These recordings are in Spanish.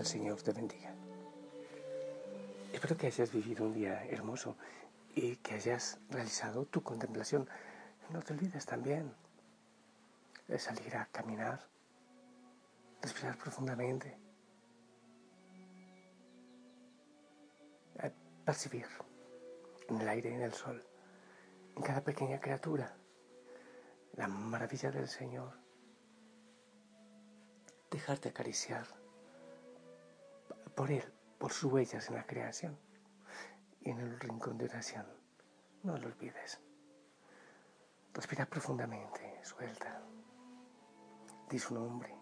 el Señor te bendiga. Espero que hayas vivido un día hermoso y que hayas realizado tu contemplación. No te olvides también de salir a caminar, respirar profundamente, percibir en el aire y en el sol, en cada pequeña criatura, la maravilla del Señor. Dejarte acariciar por Él, por sus huellas en la creación y en el rincón de oración. No lo olvides. Respira profundamente, suelta. Di su nombre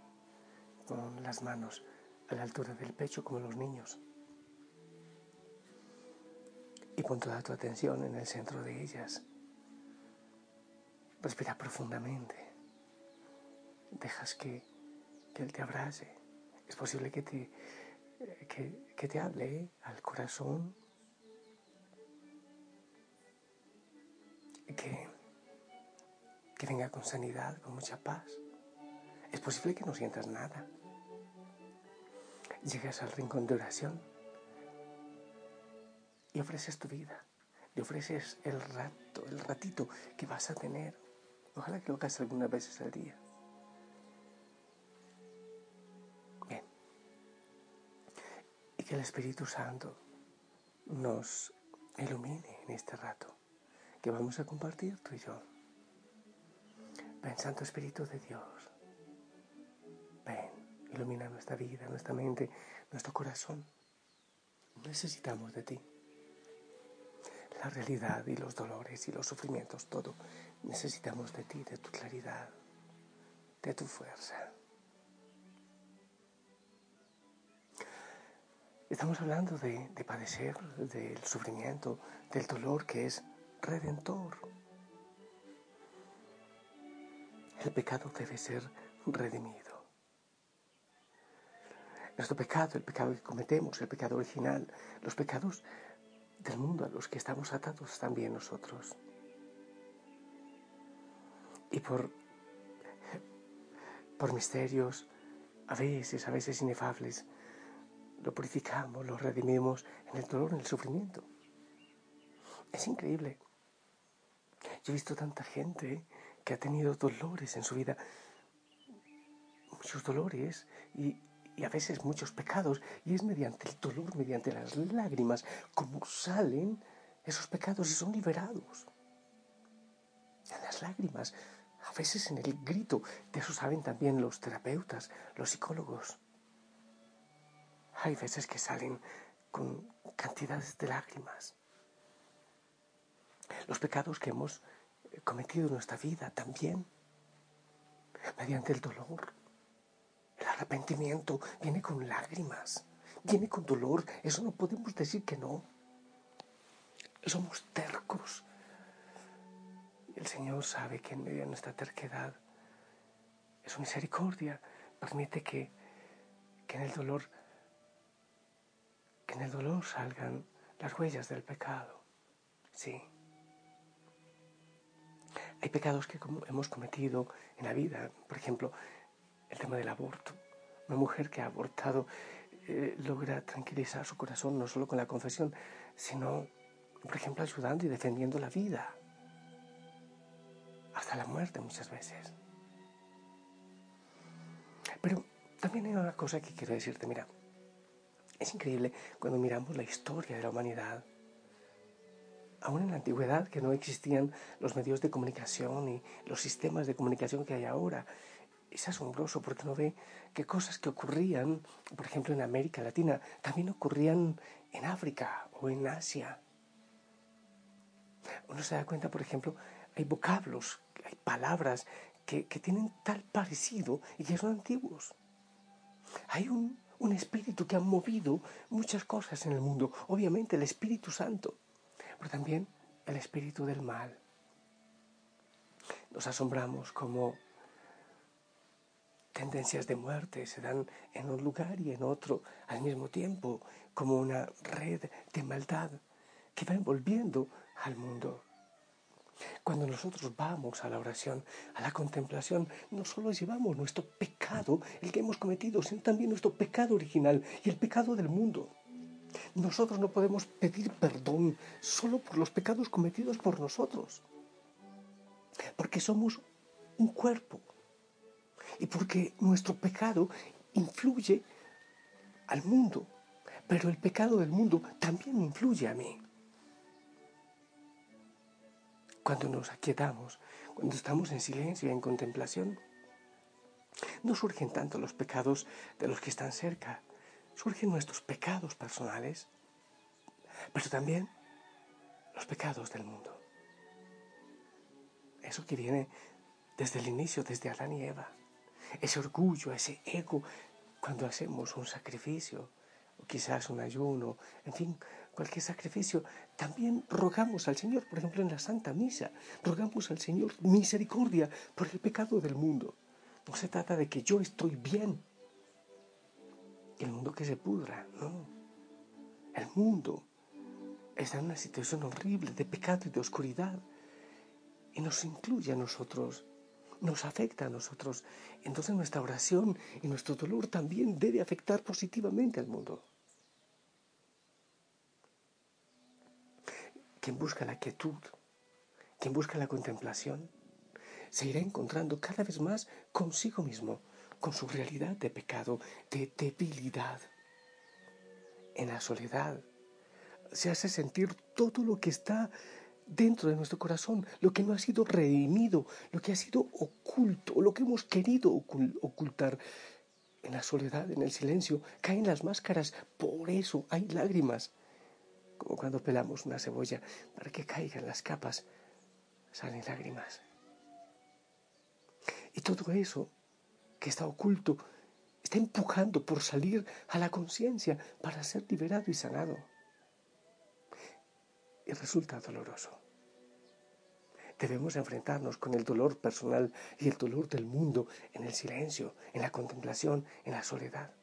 con las manos a la altura del pecho como los niños. Y pon toda tu atención en el centro de ellas. Respira profundamente. Dejas que, Él te abrace. Es posible que te, que, te hable al corazón. Que, que venga con sanidad, con mucha paz. Es posible que no sientas nada. Llegas al rincón de oración y ofreces tu vida. Le ofreces el rato, el ratito que vas a tener Ojalá que lo hagas algunas veces al día. Que el Espíritu Santo nos ilumine en este rato que vamos a compartir tú y yo. Ven, Santo Espíritu de Dios. Ven, ilumina nuestra vida, nuestra mente, nuestro corazón. Necesitamos de ti la realidad y los dolores y los sufrimientos, todo. Necesitamos de ti, de tu claridad, de tu fuerza. Estamos hablando de, de padecer, del sufrimiento, del dolor que es redentor. El pecado debe ser redimido. Nuestro pecado, el pecado que cometemos, el pecado original, los pecados del mundo a los que estamos atados también nosotros. Y por, por misterios, a veces, a veces inefables, lo purificamos, lo redimimos en el dolor, en el sufrimiento. Es increíble. Yo he visto tanta gente que ha tenido dolores en su vida, muchos dolores, y, a veces muchos pecados, y es mediante el dolor, mediante las lágrimas, como salen esos pecados y son liberados. En las lágrimas, a veces en el grito, de eso saben también los terapeutas, los psicólogos. Hay veces que salen con cantidades de lágrimas. Los pecados que hemos cometido en nuestra vida también, mediante el dolor, arrepentimiento viene con lágrimas, viene con dolor. Eso no podemos decir que no. Somos tercos. El Señor sabe que en medio de nuestra terquedad, su misericordia permite que, que en el dolor, en el dolor salgan las huellas del pecado. Sí. Hay pecados que hemos cometido en la vida, por ejemplo, el tema del aborto. Una mujer que ha abortado eh, logra tranquilizar su corazón no solo con la confesión, sino, por ejemplo, ayudando y defendiendo la vida. Hasta la muerte muchas veces. Pero también hay una cosa que quiero decirte, mira, es increíble cuando miramos la historia de la humanidad. Aún en la antigüedad, que no existían los medios de comunicación y los sistemas de comunicación que hay ahora, es asombroso porque uno ve que cosas que ocurrían, por ejemplo, en América Latina, también ocurrían en África o en Asia. Uno se da cuenta, por ejemplo, hay vocablos, hay palabras que, tienen tal parecido y que son antiguos. Hay un, un espíritu que ha movido muchas cosas en el mundo. Obviamente el Espíritu Santo, pero también el espíritu del mal. Nos asombramos como tendencias de muerte se dan en un lugar y en otro al mismo tiempo, como una red de maldad que va envolviendo al mundo. Cuando nosotros vamos a la oración, a la contemplación, no solo llevamos nuestro pecado, el que hemos cometido, sino también nuestro pecado original y el pecado del mundo. Nosotros no podemos pedir perdón solo por los pecados cometidos por nosotros, porque somos un cuerpo y porque nuestro pecado influye al mundo, pero el pecado del mundo también influye a mí. Cuando nos aquietamos, cuando estamos en silencio y en contemplación, no surgen tanto los pecados de los que están cerca, surgen nuestros pecados personales, pero también los pecados del mundo. Eso que viene desde el inicio, desde Adán y Eva. Ese orgullo, ese ego, cuando hacemos un sacrificio, quizás un ayuno, en fin, cualquier sacrificio, también rogamos al Señor, por ejemplo en la Santa Misa, rogamos al Señor misericordia por el pecado del mundo. No se trata de que yo estoy bien, el mundo que se pudra, no. El mundo está en una situación horrible de pecado y de oscuridad y nos incluye a nosotros, nos afecta a nosotros. Entonces nuestra oración y nuestro dolor también debe afectar positivamente al mundo. Quien busca la quietud, quien busca la contemplación, se irá encontrando cada vez más consigo mismo, con su realidad de pecado, de debilidad. En la soledad se hace sentir todo lo que está dentro de nuestro corazón, lo que no ha sido redimido, lo que ha sido oculto, lo que hemos querido ocultar. En la soledad, en el silencio, caen las máscaras, por eso hay lágrimas. Como cuando pelamos una cebolla, para que caigan las capas, salen lágrimas. Y todo eso que está oculto, está empujando por salir a la conciencia para ser liberado y sanado. Y resulta doloroso. Debemos enfrentarnos con el dolor personal y el dolor del mundo en el silencio, en la contemplación, en la soledad.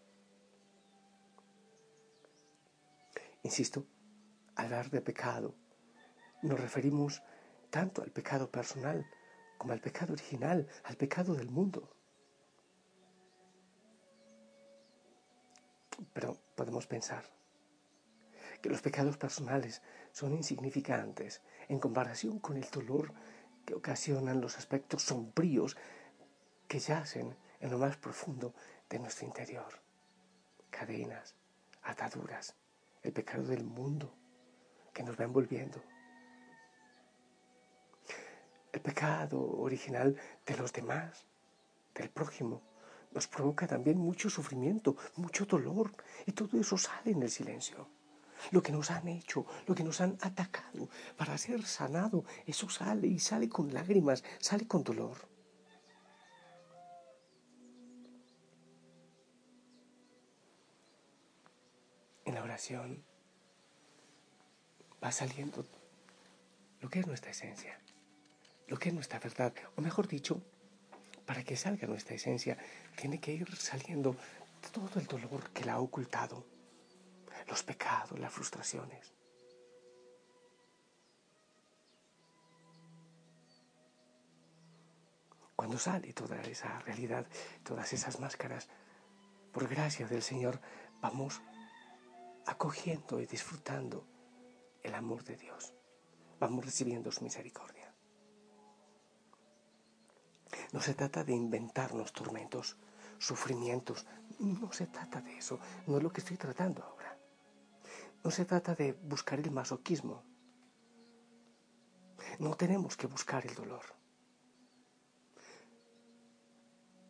Insisto, hablar de pecado, nos referimos tanto al pecado personal como al pecado original, al pecado del mundo. Pero podemos pensar que los pecados personales son insignificantes en comparación con el dolor que ocasionan los aspectos sombríos que yacen en lo más profundo de nuestro interior. Cadenas, ataduras, el pecado del mundo que nos va envolviendo. El pecado original de los demás, del prójimo, nos provoca también mucho sufrimiento, mucho dolor, y todo eso sale en el silencio. Lo que nos han hecho, lo que nos han atacado para ser sanado, eso sale y sale con lágrimas, sale con dolor. En la oración va saliendo lo que es nuestra esencia, lo que es nuestra verdad, o mejor dicho, para que salga nuestra esencia, tiene que ir saliendo todo el dolor que la ha ocultado, los pecados, las frustraciones. Cuando sale toda esa realidad, todas esas máscaras, por gracia del Señor, vamos acogiendo y disfrutando el amor de Dios. Vamos recibiendo su misericordia. No se trata de inventarnos tormentos, sufrimientos. No se trata de eso. No es lo que estoy tratando ahora. No se trata de buscar el masoquismo. No tenemos que buscar el dolor.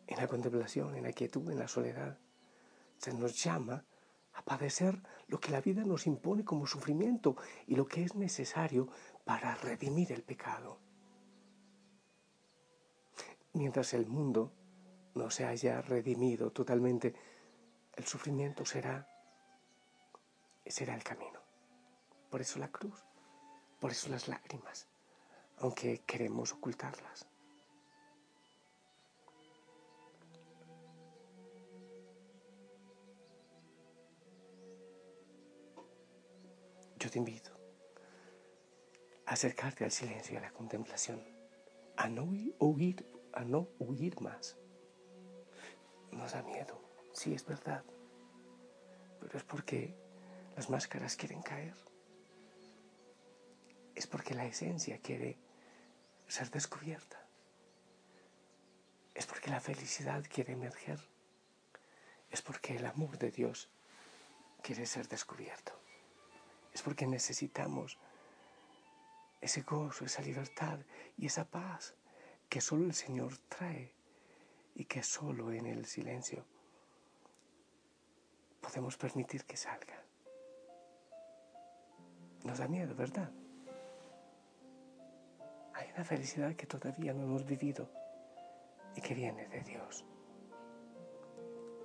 En la contemplación, en la quietud, en la soledad, se nos llama a padecer lo que la vida nos impone como sufrimiento y lo que es necesario para redimir el pecado mientras el mundo no se haya redimido totalmente, el sufrimiento será, será el camino. Por eso la cruz, por eso las lágrimas, aunque queremos ocultarlas. Yo te invito acercarte al silencio y a la contemplación, a no huir, a no huir más. Nos da miedo, sí es verdad, pero es porque las máscaras quieren caer. Es porque la esencia quiere ser descubierta. Es porque la felicidad quiere emerger. Es porque el amor de Dios quiere ser descubierto. Es porque necesitamos ese gozo, esa libertad y esa paz que solo el Señor trae y que solo en el silencio podemos permitir que salga. Nos da miedo, ¿verdad? Hay una felicidad que todavía no hemos vivido y que viene de Dios,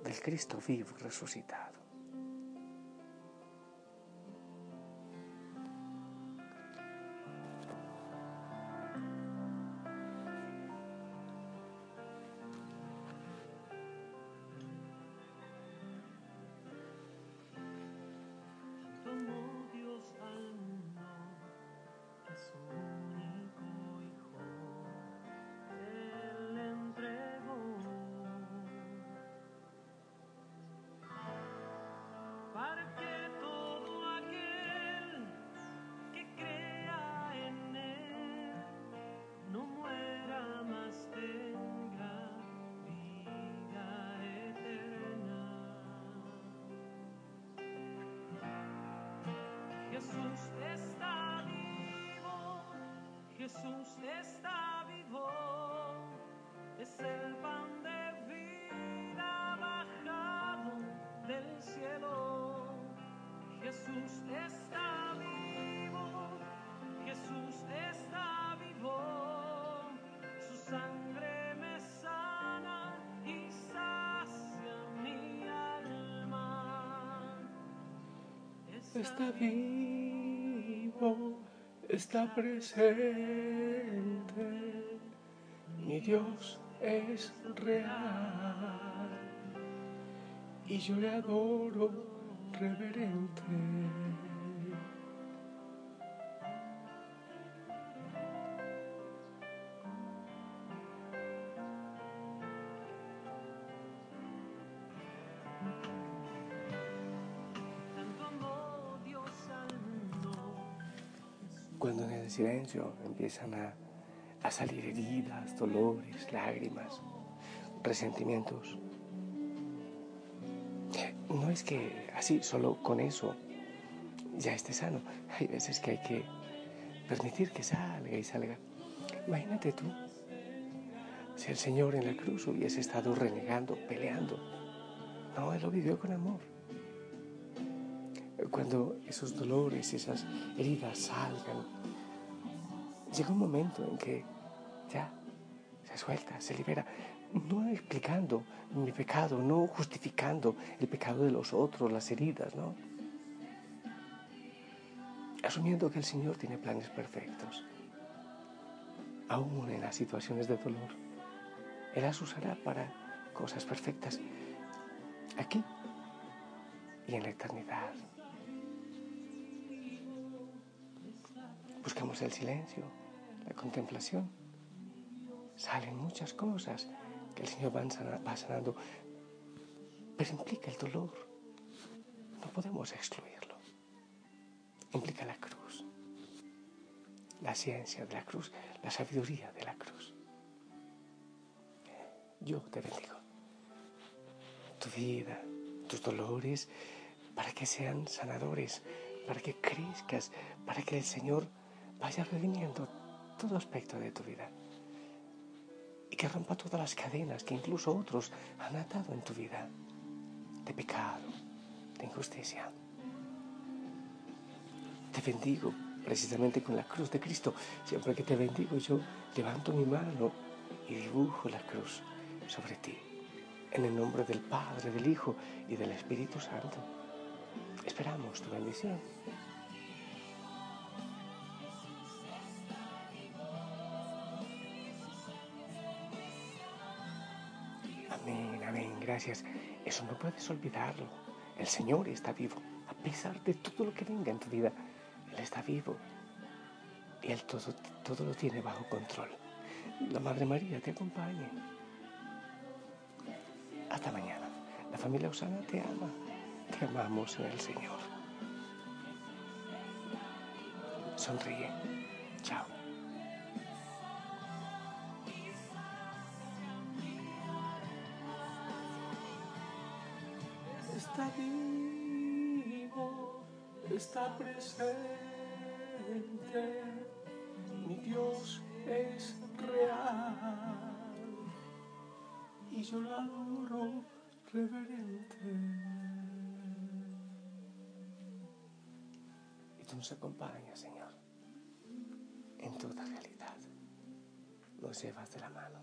del Cristo vivo resucitado. Jesús está vivo, es el pan de vida bajado del cielo. Jesús está vivo, Jesús está vivo, su sangre me sana y sacia mi alma. Está, vivo está presente. Dios es real y yo le adoro reverente. cuando en el silencio empiezan a, salir heridas, dolores, lágrimas, resentimientos. No es que así, solo con eso ya esté sano. Hay veces que hay que permitir que salga y salga. Imagínate tú, si el Señor en la cruz hubiese estado renegando, peleando. No, Él lo vivió con amor cuando esos dolores, esas heridas salgan, llega un momento en que se suelta, se libera, no explicando mi pecado, no justificando el pecado de los otros, las heridas, ¿no? Asumiendo que el Señor tiene planes perfectos, aún en las situaciones de dolor. Él las usará para cosas perfectas aquí y en la eternidad. Buscamos el silencio, la contemplación. Salen muchas cosas que el Señor va sanando, pero implica el dolor. No podemos excluirlo. Implica la cruz, la ciencia de la cruz, la sabiduría de la cruz. Yo te bendigo. Tu vida, tus dolores, para que sean sanadores, para que crezcas, para que el Señor vaya redimiendo todo aspecto de tu vida que rompa todas las cadenas que incluso otros han atado en tu vida de pecado, de injusticia. Te bendigo precisamente con la cruz de Cristo. Siempre que te bendigo yo levanto mi mano y dibujo la cruz sobre ti. En el nombre del Padre, del Hijo y del Espíritu Santo. Esperamos tu bendición. Gracias. Eso no puedes olvidarlo. El Señor está vivo. A pesar de todo lo que venga en tu vida, Él está vivo. Y Él todo, todo lo tiene bajo control. La Madre María te acompañe. Hasta mañana. La familia Osana te ama. Te amamos en el Señor. Sonríe. Está presente. Mi Dios es real y yo la adoro reverente. Y tú nos acompañas, Señor, en toda realidad. Nos llevas de la mano.